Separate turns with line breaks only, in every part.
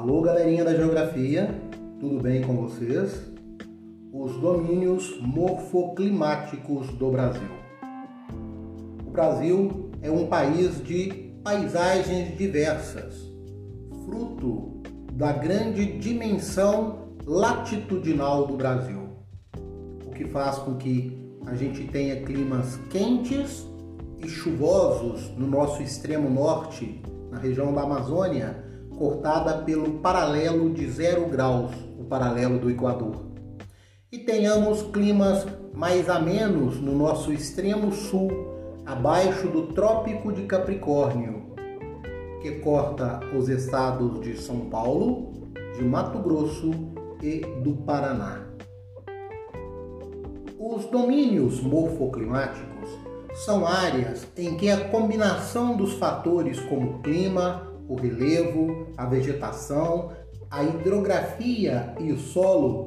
Alô, galerinha da geografia, tudo bem com vocês? Os domínios morfoclimáticos do Brasil. O Brasil é um país de paisagens diversas, fruto da grande dimensão latitudinal do Brasil, o que faz com que a gente tenha climas quentes e chuvosos no nosso extremo norte, na região da Amazônia, cortada pelo paralelo de zero graus, o paralelo do Equador. E tenhamos climas mais amenos no nosso extremo sul, abaixo do Trópico de Capricórnio, que corta os estados de São Paulo, de Mato Grosso e do Paraná. Os domínios morfoclimáticos são áreas em que a combinação dos fatores como clima, o relevo, a vegetação, a hidrografia e o solo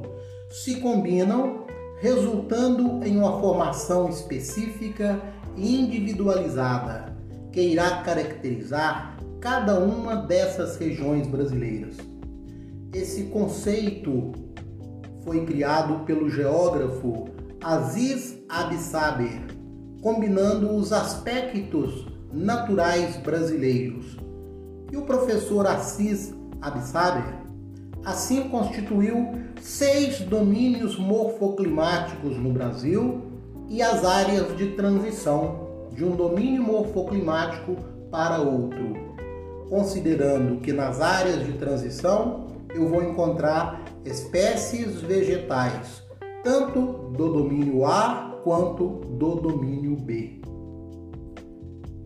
se combinam, resultando em uma formação específica e individualizada que irá caracterizar cada uma dessas regiões brasileiras. Esse conceito foi criado pelo geógrafo Aziz Absaber, combinando os aspectos naturais brasileiros e o professor Assis Absaber assim constituiu seis domínios morfoclimáticos no Brasil e as áreas de transição de um domínio morfoclimático para outro, considerando que nas áreas de transição eu vou encontrar espécies vegetais, tanto do domínio A quanto do domínio B.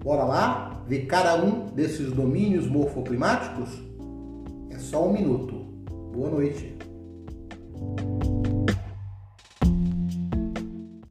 Bora lá ver cada um desses domínios morfoclimáticos? É só um minuto. Boa noite.